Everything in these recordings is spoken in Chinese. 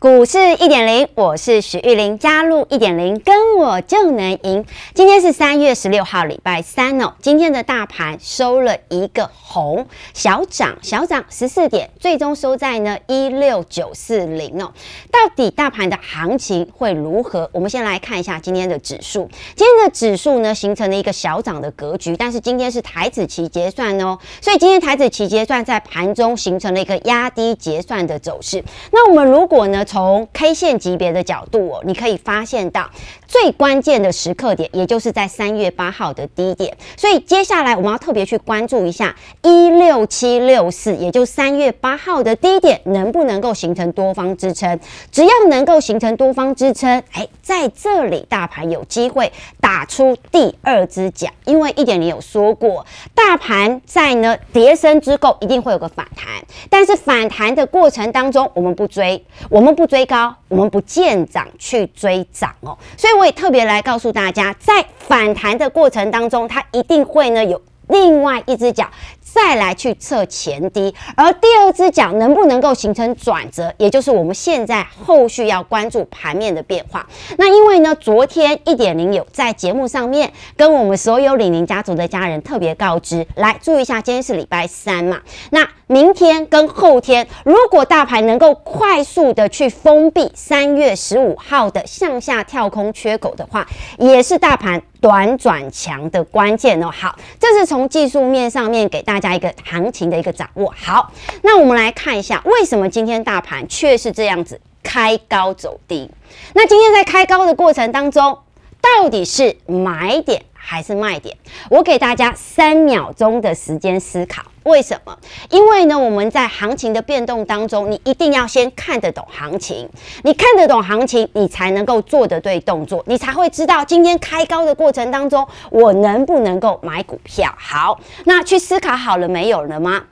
股市一点零，我是许玉玲，加入一点零，跟我就能赢。今天是三月十六号，礼拜三哦。今天的大盘收了一个红，小涨小涨十四点，最终收在呢一六九四零哦。到底大盘的行情会如何？我们先来看一下今天的指数。今天的指数呢，形成了一个小涨的格局，但是今天是台指期结算哦，所以今天台指期结算在盘中形成了一个压低结算的走势。那我们如果呢？从 K 线级别的角度哦，你可以发现到最关键的时刻点，也就是在三月八号的低点。所以接下来我们要特别去关注一下一六七六四，也就三月八号的低点，能不能够形成多方支撑？只要能够形成多方支撑，哎，在这里大盘有机会打出第二只脚。因为一点零有说过，大盘在呢跌深之后一定会有个反弹，但是反弹的过程当中，我们不追，我们不追高，我们不见涨去追涨哦，所以我也特别来告诉大家，在反弹的过程当中，它一定会呢有另外一只脚。再来去测前低，而第二只脚能不能够形成转折，也就是我们现在后续要关注盘面的变化。那因为呢，昨天一点零有在节目上面跟我们所有李宁家族的家人特别告知，来注意一下，今天是礼拜三嘛，那明天跟后天，如果大盘能够快速的去封闭三月十五号的向下跳空缺口的话，也是大盘短转强的关键哦。好，这是从技术面上面给大家家。加一个行情的一个掌握。好，那我们来看一下，为什么今天大盘却是这样子开高走低？那今天在开高的过程当中，到底是买点还是卖点？我给大家三秒钟的时间思考。为什么？因为呢，我们在行情的变动当中，你一定要先看得懂行情。你看得懂行情，你才能够做得对动作，你才会知道今天开高的过程当中，我能不能够买股票。好，那去思考好了没有了吗？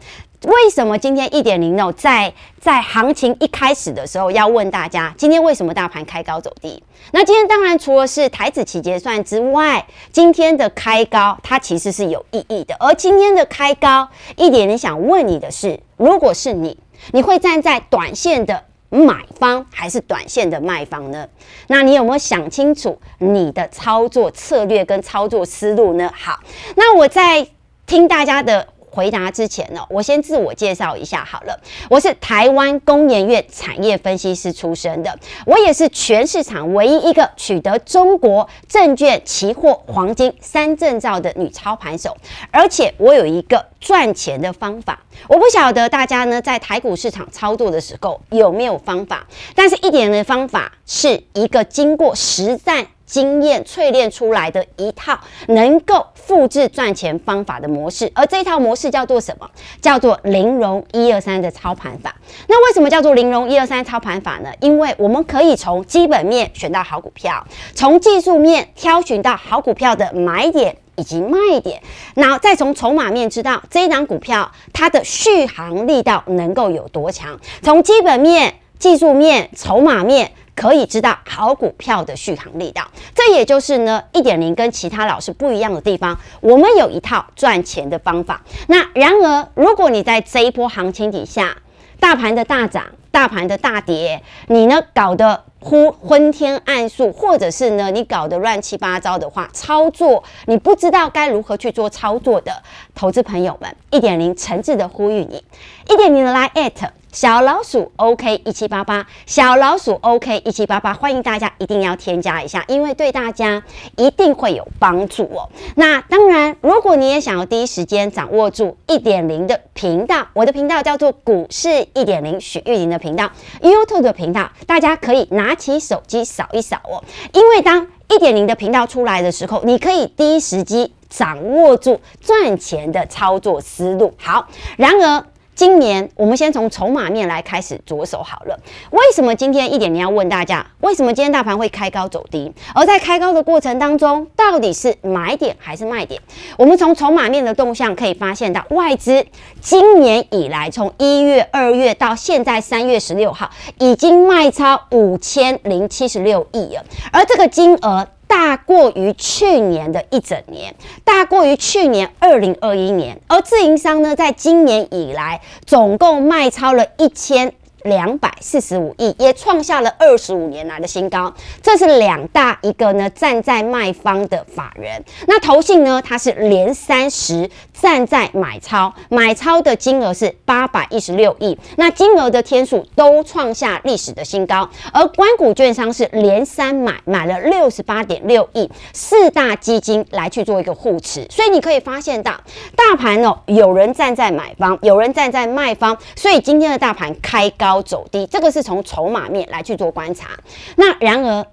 为什么今天一点零呢？在在行情一开始的时候，要问大家，今天为什么大盘开高走低？那今天当然除了是台指期结算之外，今天的开高它其实是有意义的。而今天的开高，一点零想问你的是，如果是你，你会站在短线的买方还是短线的卖方呢？那你有没有想清楚你的操作策略跟操作思路呢？好，那我在听大家的。回答之前呢，我先自我介绍一下好了。我是台湾工研院产业分析师出身的，我也是全市场唯一一个取得中国证券、期货、黄金三证照的女操盘手，而且我有一个赚钱的方法。我不晓得大家呢在台股市场操作的时候有没有方法，但是一点的方法是一个经过实战。经验淬炼出来的一套能够复制赚钱方法的模式，而这一套模式叫做什么？叫做零融一二三的操盘法。那为什么叫做零融一二三操盘法呢？因为我们可以从基本面选到好股票，从技术面挑选到好股票的买点以及卖点，然后再从筹码面知道这一档股票它的续航力道能够有多强。从基本面、技术面、筹码面。可以知道好股票的续航力道，这也就是呢一点零跟其他老师不一样的地方。我们有一套赚钱的方法。那然而，如果你在这一波行情底下，大盘的大涨，大盘的大跌，你呢搞得昏昏天暗数，或者是呢你搞得乱七八糟的话，操作你不知道该如何去做操作的投资朋友们，一点零诚挚的呼吁你，一点零的来艾特。小老鼠 OK 一七八八，小老鼠 OK 一七八八，欢迎大家一定要添加一下，因为对大家一定会有帮助哦。那当然，如果你也想要第一时间掌握住一点零的频道，我的频道叫做股市一点零许玉玲的频道，YouTube 的频道，大家可以拿起手机扫一扫哦。因为当一点零的频道出来的时候，你可以第一时机掌握住赚钱的操作思路。好，然而。今年我们先从筹码面来开始着手好了。为什么今天一点零要问大家，为什么今天大盘会开高走低？而在开高的过程当中，到底是买点还是卖点？我们从筹码面的动向可以发现到，外资今年以来从一月、二月到现在三月十六号，已经卖超五千零七十六亿了，而这个金额。大过于去年的一整年，大过于去年二零二一年，而自营商呢，在今年以来总共卖超了一千。两百四十五亿，也创下了二十五年来的新高。这是两大一个呢，站在卖方的法人，那投信呢，它是连三十站在买超，买超的金额是八百一十六亿，那金额的天数都创下历史的新高。而官股券商是连三买，买了六十八点六亿，四大基金来去做一个护持，所以你可以发现到大盘哦，有人站在买方，有人站在卖方，所以今天的大盘开高。高走低，这个是从筹码面来去做观察。那然而，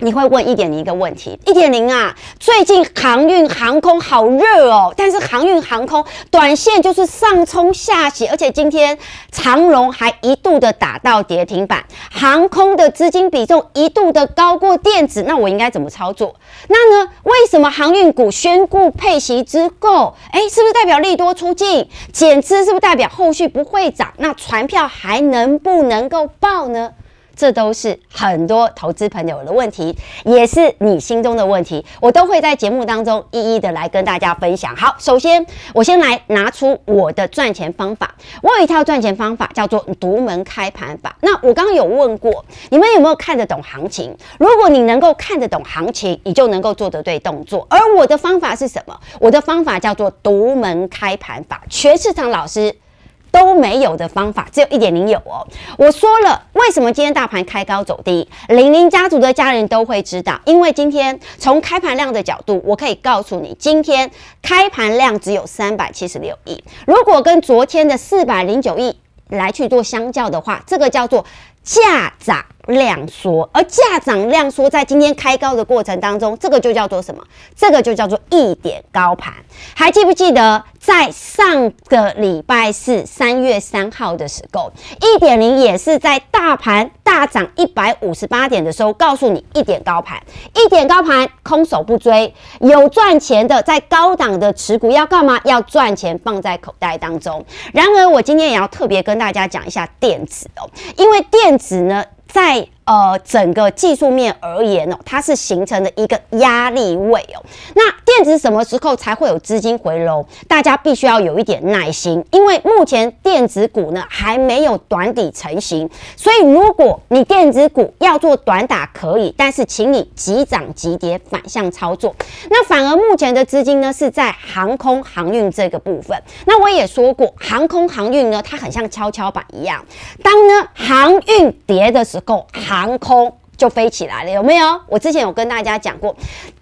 你会问一点零一个问题：一点零啊，最近航运航空好热哦，但是航运航空短线就是上冲下洗，而且今天长荣还一度的打到跌停板，航空的资金比重一度的高过电子，那我应该怎么操作？那呢？为什么航运股宣布配息之后，哎，是不是代表利多出尽？减资是不是代表后续不会涨？那船票还能不能够报呢？这都是很多投资朋友的问题，也是你心中的问题，我都会在节目当中一一的来跟大家分享。好，首先我先来拿出我的赚钱方法，我有一套赚钱方法叫做独门开盘法。那我刚刚有问过，你们有没有看得懂行情？如果你能够看得懂行情，你就能够做得对动作。而我的方法是什么？我的方法叫做独门开盘法，全市场老师。都没有的方法，只有一点零有哦。我说了，为什么今天大盘开高走低？零零家族的家人都会知道，因为今天从开盘量的角度，我可以告诉你，今天开盘量只有三百七十六亿。如果跟昨天的四百零九亿来去做相较的话，这个叫做价涨量缩。而价涨量缩在今天开高的过程当中，这个就叫做什么？这个就叫做一点高盘。还记不记得？在上个礼拜四，三月三号的时候，一点零也是在大盘大涨一百五十八点的时候，告诉你一点高盘，一点高盘，空手不追，有赚钱的在高档的持股要干嘛？要赚钱放在口袋当中。然而，我今天也要特别跟大家讲一下电子哦，因为电子呢，在呃，整个技术面而言哦，它是形成了一个压力位哦。那电子什么时候才会有资金回笼？大家必须要有一点耐心，因为目前电子股呢还没有短底成型。所以如果你电子股要做短打可以，但是请你急涨急跌反向操作。那反而目前的资金呢是在航空航运这个部分。那我也说过，航空航运呢它很像跷跷板一样，当呢航运跌的时候，航航空就飞起来了，有没有？我之前有跟大家讲过，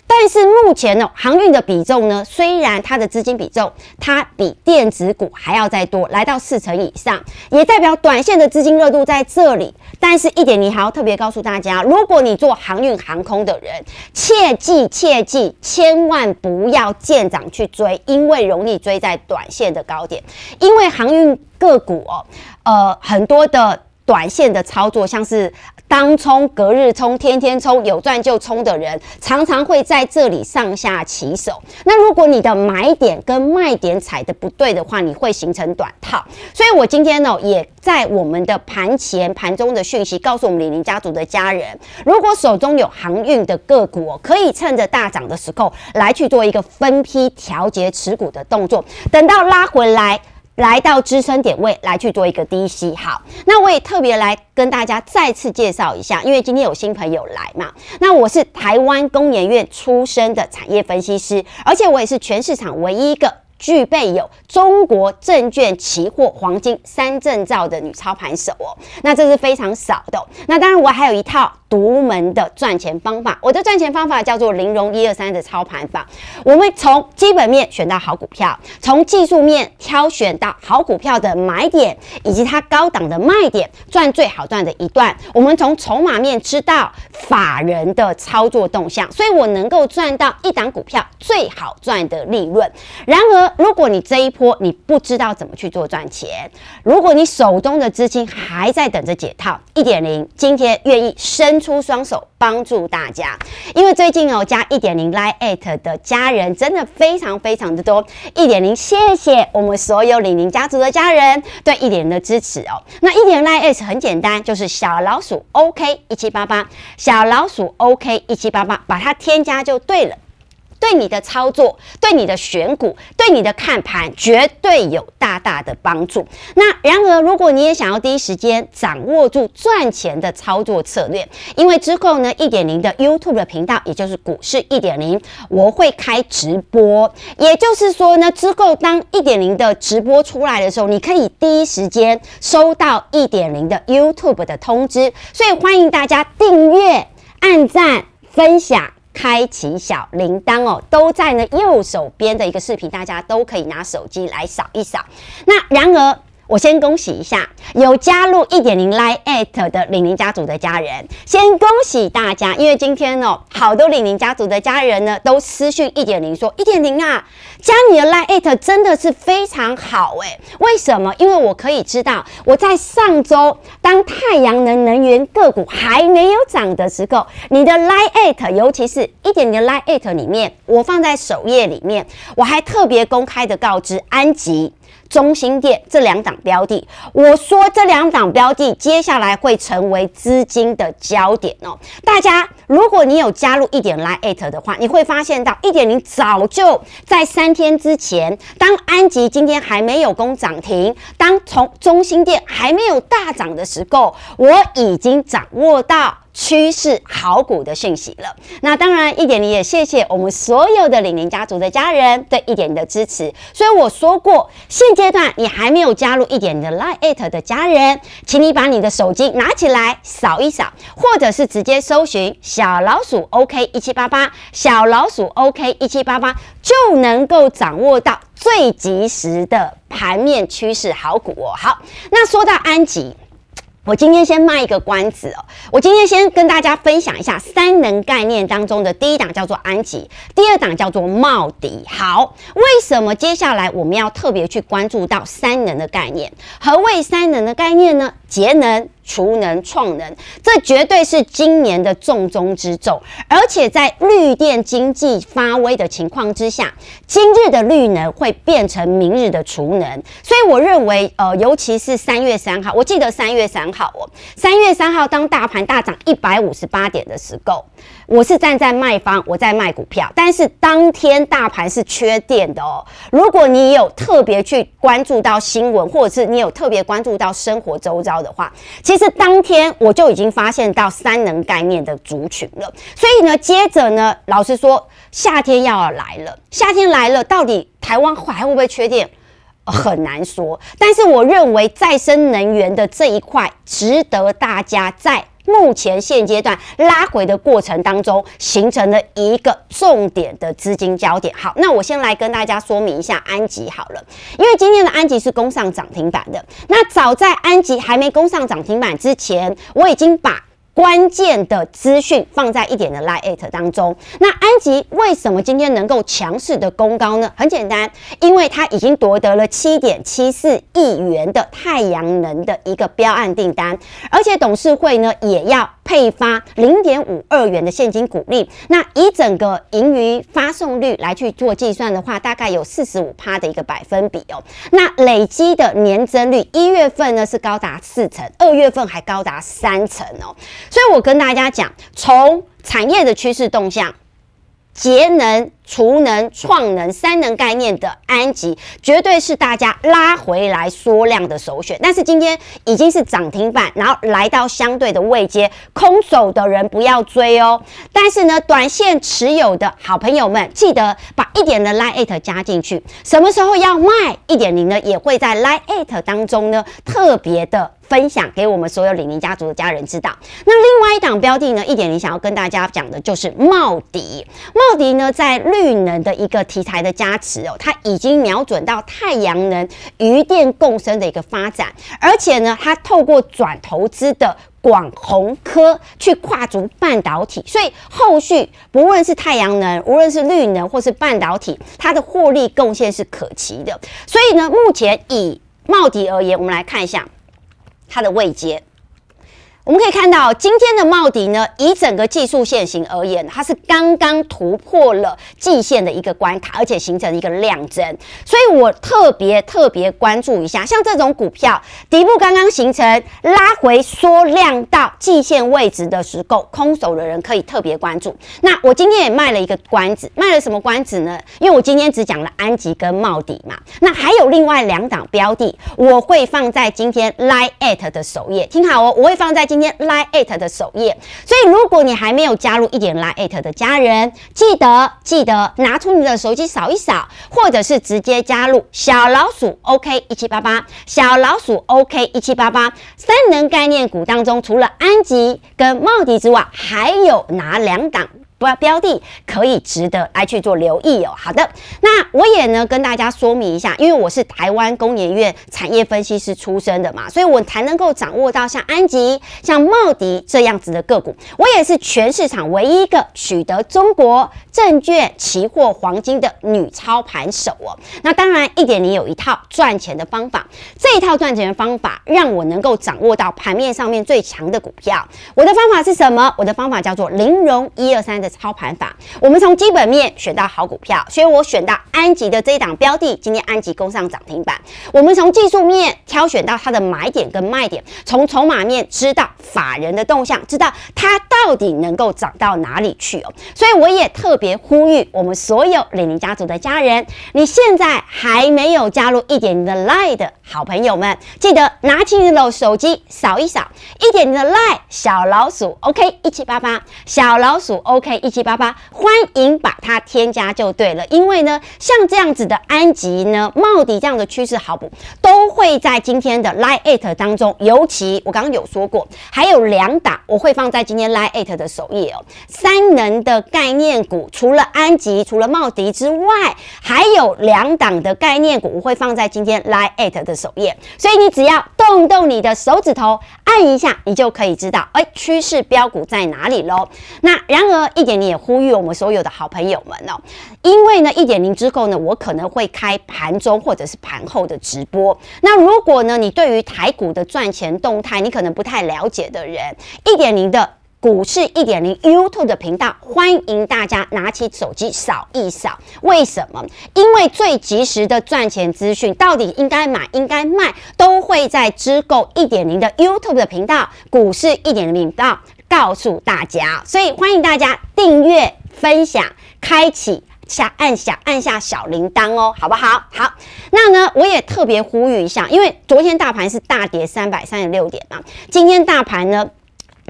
但是目前呢，航运的比重呢，虽然它的资金比重它比电子股还要再多，来到四成以上，也代表短线的资金热度在这里。但是一点你还要特别告诉大家，如果你做航运航空的人，切记切记，千万不要见涨去追，因为容易追在短线的高点，因为航运个股哦，呃，很多的短线的操作，像是。当冲、隔日冲、天天冲，有赚就冲的人，常常会在这里上下起手。那如果你的买点跟卖点踩得不对的话，你会形成短套。所以我今天呢，也在我们的盘前、盘中的讯息，告诉我们李宁家族的家人，如果手中有航运的个股，可以趁着大涨的时候来去做一个分批调节持股的动作，等到拉回来。来到支撑点位来去做一个低吸，好，那我也特别来跟大家再次介绍一下，因为今天有新朋友来嘛，那我是台湾工研院出身的产业分析师，而且我也是全市场唯一一个具备有中国证券期货黄金三证照的女操盘手哦，那这是非常少的，那当然我还有一套独门的赚钱方法。我的赚钱方法叫做玲珑一二三的操盘法。我们从基本面选到好股票，从技术面挑选到好股票的买点以及它高档的卖点，赚最好赚的一段。我们从筹码面知道法人的操作动向，所以我能够赚到一档股票最好赚的利润。然而，如果你这一波你不知道怎么去做赚钱，如果你手中的资金还在等着解套，一点零今天愿意升伸出双手帮助大家，因为最近哦加一点零 Line@ 的家人真的非常非常的多，一点零谢谢我们所有李宁家族的家人对一点零的支持哦。那一点零 Line@ 很简单，就是小老鼠 OK 一七八八，小老鼠 OK 一七八八，把它添加就对了。对你的操作，对你的选股，对你的看盘，绝对有大大的帮助。那然而，如果你也想要第一时间掌握住赚钱的操作策略，因为之后呢，一点零的 YouTube 的频道，也就是股市一点零，我会开直播。也就是说呢，之后当一点零的直播出来的时候，你可以第一时间收到一点零的 YouTube 的通知。所以欢迎大家订阅、按赞、分享。开启小铃铛哦，都在呢右手边的一个视频，大家都可以拿手机来扫一扫。那然而。我先恭喜一下有加入一点零 Line@ at 的李宁家族的家人，先恭喜大家，因为今天哦，好多李宁家族的家人呢都私讯一点零说一点零啊，加你的 Line@ at 真的是非常好诶。为什么？因为我可以知道我在上周当太阳能能源个股还没有涨的时候，你的 Line@，at，尤其是一点零 Line@ at 里面，我放在首页里面，我还特别公开的告知安吉。中心店这两档标的，我说这两档标的接下来会成为资金的焦点哦。大家，如果你有加入一点 Line@ 的话，你会发现到一点零早就在三天之前，当安吉今天还没有攻涨停，当从中心店还没有大涨的时候，我已经掌握到。趋势好股的讯息了，那当然一点零也谢谢我们所有的李宁家族的家人对一点的支持。所以我说过，现阶段你还没有加入一点零的 Line@ 的家人，请你把你的手机拿起来扫一扫，或者是直接搜寻小老鼠 OK 一七八八，小老鼠 OK 一七八八就能够掌握到最及时的盘面趋势好股哦。好，那说到安吉。我今天先卖一个关子哦，我今天先跟大家分享一下三能概念当中的第一档叫做安吉，第二档叫做茂迪。好，为什么接下来我们要特别去关注到三能的概念？何谓三能的概念呢？节能。储能创能，这绝对是今年的重中之重。而且在绿电经济发威的情况之下，今日的绿能会变成明日的储能。所以我认为，呃，尤其是三月三号，我记得三月三号哦，三月三号当大盘大涨一百五十八点的时候，我是站在卖方，我在卖股票。但是当天大盘是缺电的哦。如果你有特别去关注到新闻，或者是你有特别关注到生活周遭的话，其实。是当天我就已经发现到三能概念的族群了，所以呢，接着呢，老实说，夏天要来了，夏天来了，到底台湾还会不会缺电？很难说。但是我认为再生能源的这一块，值得大家在。目前现阶段拉回的过程当中，形成了一个重点的资金焦点。好，那我先来跟大家说明一下安吉好了，因为今天的安吉是攻上涨停板的。那早在安吉还没攻上涨停板之前，我已经把。关键的资讯放在一点的 Lite 当中。那安吉为什么今天能够强势的攻高呢？很简单，因为它已经夺得了七点七四亿元的太阳能的一个标案订单，而且董事会呢也要配发零点五二元的现金股利。那以整个盈余发送率来去做计算的话，大概有四十五趴的一个百分比哦。那累积的年增率，一月份呢是高达四成，二月份还高达三成哦。所以我跟大家讲，从产业的趋势动向，节能储能、创能三能概念的安吉，绝对是大家拉回来缩量的首选。但是今天已经是涨停板，然后来到相对的位阶，空手的人不要追哦。但是呢，短线持有的好朋友们，记得把一点的 Line@ 加进去。什么时候要卖一点零呢？也会在 Line@ 当中呢，特别的。分享给我们所有李宁家族的家人知道。那另外一档标的呢，一点零想要跟大家讲的就是茂迪。茂迪呢，在绿能的一个题材的加持哦，它已经瞄准到太阳能、渔电共生的一个发展，而且呢，它透过转投资的广鸿科去跨足半导体，所以后续不论是太阳能、无论是绿能或是半导体，它的获利贡献是可期的。所以呢，目前以茂迪而言，我们来看一下。它的位阶。我们可以看到，今天的茂迪呢，以整个技术线型而言，它是刚刚突破了季线的一个关卡，而且形成一个量增，所以我特别特别关注一下，像这种股票底部刚刚形成拉回缩量到季线位置的时候，空手的人可以特别关注。那我今天也卖了一个关子，卖了什么关子呢？因为我今天只讲了安吉跟茂迪嘛，那还有另外两档标的，我会放在今天 Line@ at 的首页，听好哦，我会放在今。今天 Line@ 的首页，所以如果你还没有加入一点 Line@ 的家人，记得记得拿出你的手机扫一扫，或者是直接加入小老鼠 OK 一七八八，小老鼠 OK 一七八八。三能概念股当中，除了安吉跟茂迪之外，还有哪两档？不要标的可以值得来去做留意哦。好的，那我也呢跟大家说明一下，因为我是台湾工研院产业分析师出身的嘛，所以我才能够掌握到像安吉、像茂迪这样子的个股。我也是全市场唯一一个取得中国证券期货黄金的女操盘手哦。那当然，一点零有一套赚钱的方法，这一套赚钱的方法让我能够掌握到盘面上面最强的股票。我的方法是什么？我的方法叫做零融一二三的。操盘法，我们从基本面选到好股票，所以我选到安吉的这一档标的，今天安吉攻上涨停板。我们从技术面挑选到它的买点跟卖点，从筹码面知道法人的动向，知道它到底能够涨到哪里去哦。所以我也特别呼吁我们所有李宁家族的家人，你现在还没有加入一点零的 Line 的好朋友们，记得拿起你的手机扫一扫一点你的 Line 小老鼠 OK 一七八八小老鼠 OK。一七八八，欢迎把它添加就对了。因为呢，像这样子的安吉呢、茂迪这样的趋势好不，都会在今天的 Line@ 当中。尤其我刚刚有说过，还有两档我会放在今天 Line@ 的首页哦。三能的概念股，除了安吉、除了茂迪之外，还有两档的概念股我会放在今天 Line@ 的首页。所以你只要动动你的手指头，按一下，你就可以知道，哎，趋势标股在哪里喽。那然而一点。零也呼吁我们所有的好朋友们哦，因为呢，一点零之后呢，我可能会开盘中或者是盘后的直播。那如果呢，你对于台股的赚钱动态，你可能不太了解的人，一点零的股市一点零 YouTube 的频道，欢迎大家拿起手机扫一扫。为什么？因为最及时的赚钱资讯，到底应该买应该卖，都会在知购一点零的 YouTube 的频道，股市一点零频道。告诉大家，所以欢迎大家订阅、分享、开启下按下按下小铃铛哦，好不好？好，那呢，我也特别呼吁一下，因为昨天大盘是大跌三百三十六点嘛，今天大盘呢，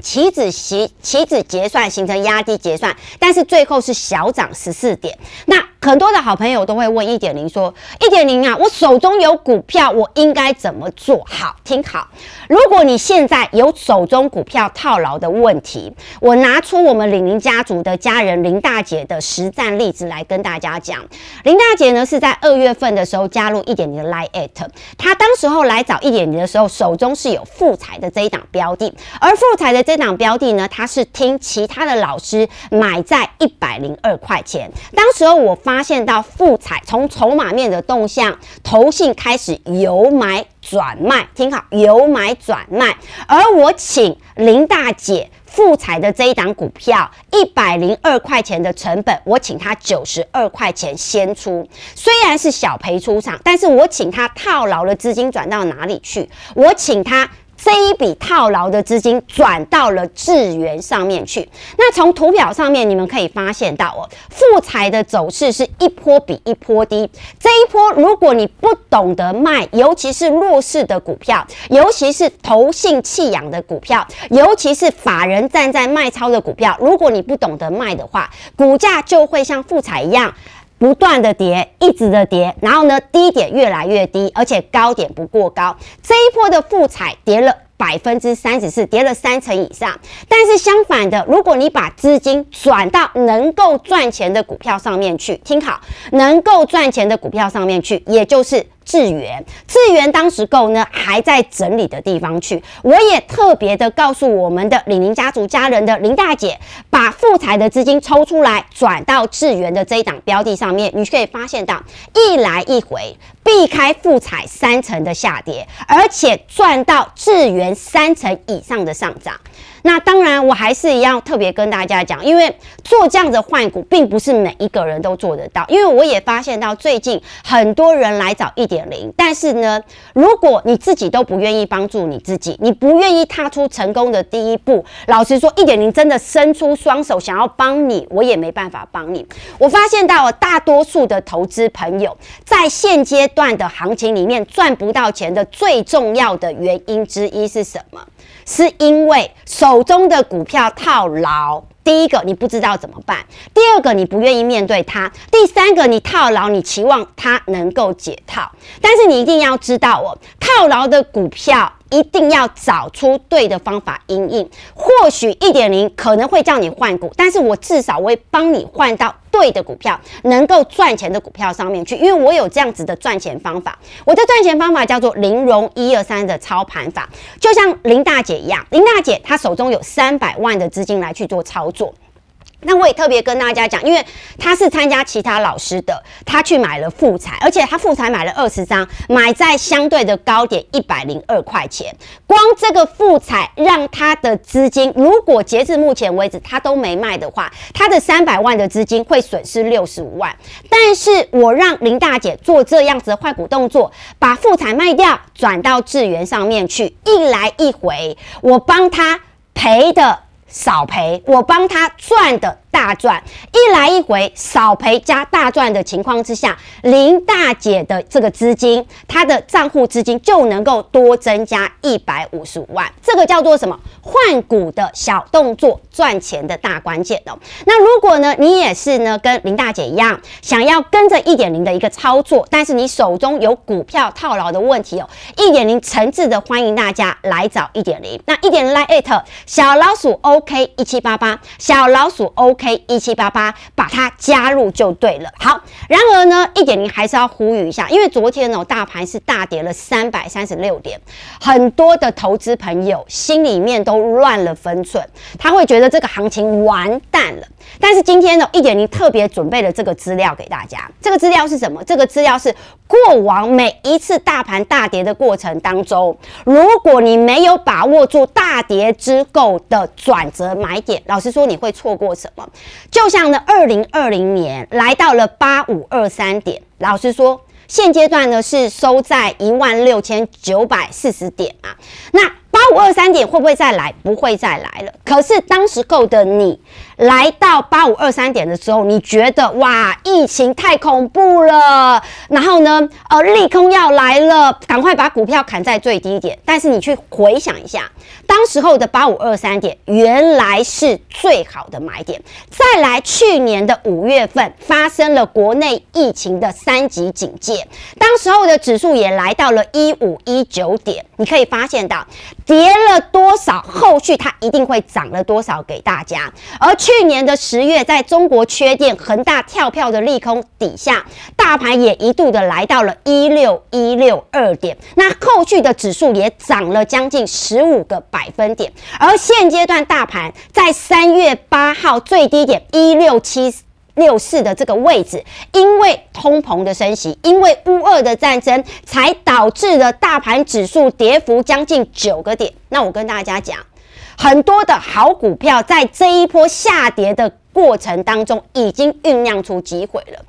期指期期指结算形成压低结算，但是最后是小涨十四点，那。很多的好朋友都会问一点零说：“一点零啊，我手中有股票，我应该怎么做？”好，听好。如果你现在有手中股票套牢的问题，我拿出我们李宁家族的家人林大姐的实战例子来跟大家讲。林大姐呢是在二月份的时候加入一点零的 Line@，她当时候来找一点零的时候，手中是有富采的这一档标的，而富采的这档标的呢，她是听其他的老师买在一百零二块钱。当时候我。发现到富彩从筹码面的动向，投信开始由买转卖，听好，由买转卖。而我请林大姐富彩的这一档股票，一百零二块钱的成本，我请她九十二块钱先出，虽然是小赔出场，但是我请她套牢的资金转到哪里去？我请她。这一笔套牢的资金转到了智原上面去。那从图表上面你们可以发现到哦，富采的走势是一波比一波低。这一波如果你不懂得卖，尤其是弱势的股票，尤其是投信弃养的股票，尤其是法人站在卖超的股票，如果你不懂得卖的话，股价就会像富采一样。不断的跌，一直的跌，然后呢，低点越来越低，而且高点不过高。这一波的富彩跌了百分之三十四，跌了三成以上。但是相反的，如果你把资金转到能够赚钱的股票上面去，听好，能够赚钱的股票上面去，也就是。智源，智源当时购呢还在整理的地方去，我也特别的告诉我们的李宁家族家人的林大姐，把富采的资金抽出来，转到智源的这一档标的上面，你可以发现到一来一回避开富彩三层的下跌，而且赚到智源三层以上的上涨。那当然，我还是一样特别跟大家讲，因为做这样的换股，并不是每一个人都做得到。因为我也发现到最近很多人来找一点零，但是呢，如果你自己都不愿意帮助你自己，你不愿意踏出成功的第一步，老实说，一点零真的伸出双手想要帮你，我也没办法帮你。我发现到大多数的投资朋友在现阶段的行情里面赚不到钱的最重要的原因之一是什么？是因为手中的股票套牢。第一个，你不知道怎么办；第二个，你不愿意面对它；第三个，你套牢，你期望它能够解套。但是你一定要知道哦，套牢的股票。一定要找出对的方法因应。或许一点零可能会叫你换股，但是我至少会帮你换到对的股票，能够赚钱的股票上面去。因为我有这样子的赚钱方法，我的赚钱方法叫做零融一二三的操盘法，就像林大姐一样，林大姐她手中有三百万的资金来去做操作。那我也特别跟大家讲，因为他是参加其他老师的，他去买了富采，而且他富采买了二十张，买在相对的高点一百零二块钱。光这个富采让他的资金，如果截至目前为止他都没卖的话，他的三百万的资金会损失六十五万。但是我让林大姐做这样子的换股动作，把富采卖掉，转到智源上面去，一来一回，我帮他赔的。少赔，我帮他赚的大赚，一来一回少赔加大赚的情况之下，林大姐的这个资金，她的账户资金就能够多增加一百五十五万，这个叫做什么？换股的小动作，赚钱的大关键哦。那如果呢，你也是呢，跟林大姐一样，想要跟着一点零的一个操作，但是你手中有股票套牢的问题哦，一点零诚挚的欢迎大家来找一点零。那一点零来艾特小老鼠 OK 一七八八，小老鼠 OK 一七八八，把它加入就对了。好，然而呢，一点零还是要呼吁一下，因为昨天哦，大盘是大跌了三百三十六点，很多的投资朋友心里面都。乱了分寸，他会觉得这个行情完蛋了。但是今天呢，一点零特别准备了这个资料给大家。这个资料是什么？这个资料是过往每一次大盘大跌的过程当中，如果你没有把握住大跌之后的转折买点，老实说你会错过什么？就像呢，二零二零年来到了八五二三点，老实说，现阶段呢是收在一万六千九百四十点啊。那八五二三点会不会再来？不会再来了。可是当时候的你来到八五二三点的时候，你觉得哇，疫情太恐怖了，然后呢，呃，利空要来了，赶快把股票砍在最低点。但是你去回想一下，当时候的八五二三点原来是最好的买点。再来，去年的五月份发生了国内疫情的三级警戒，当时候的指数也来到了一五一九点。你可以发现到。跌了多少？后续它一定会涨了多少给大家。而去年的十月，在中国缺电、恒大跳票的利空底下，大盘也一度的来到了一六一六二点。那后续的指数也涨了将近十五个百分点。而现阶段大盘在三月八号最低点一六七。六四的这个位置，因为通膨的升息，因为乌俄的战争，才导致了大盘指数跌幅将近九个点。那我跟大家讲，很多的好股票在这一波下跌的过程当中，已经酝酿出机会了。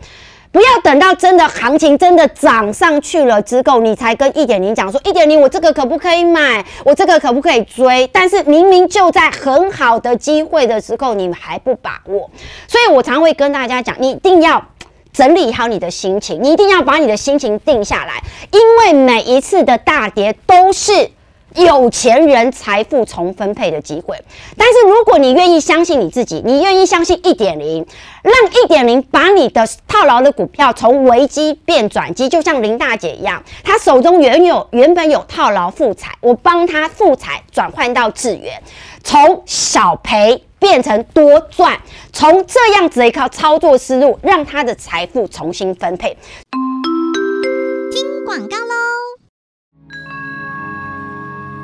不要等到真的行情真的涨上去了之后，你才跟一点零讲说一点零，我这个可不可以买？我这个可不可以追？但是明明就在很好的机会的时候，你们还不把握。所以我常会跟大家讲，你一定要整理好你的心情，你一定要把你的心情定下来，因为每一次的大跌都是。有钱人财富重分配的机会，但是如果你愿意相信你自己，你愿意相信一点零，让一点零把你的套牢的股票从危机变转机，就像林大姐一样，她手中原有原本有套牢复彩，我帮她复彩转换到智源，从小赔变成多赚，从这样子一套操作思路，让她的财富重新分配。听广告喽。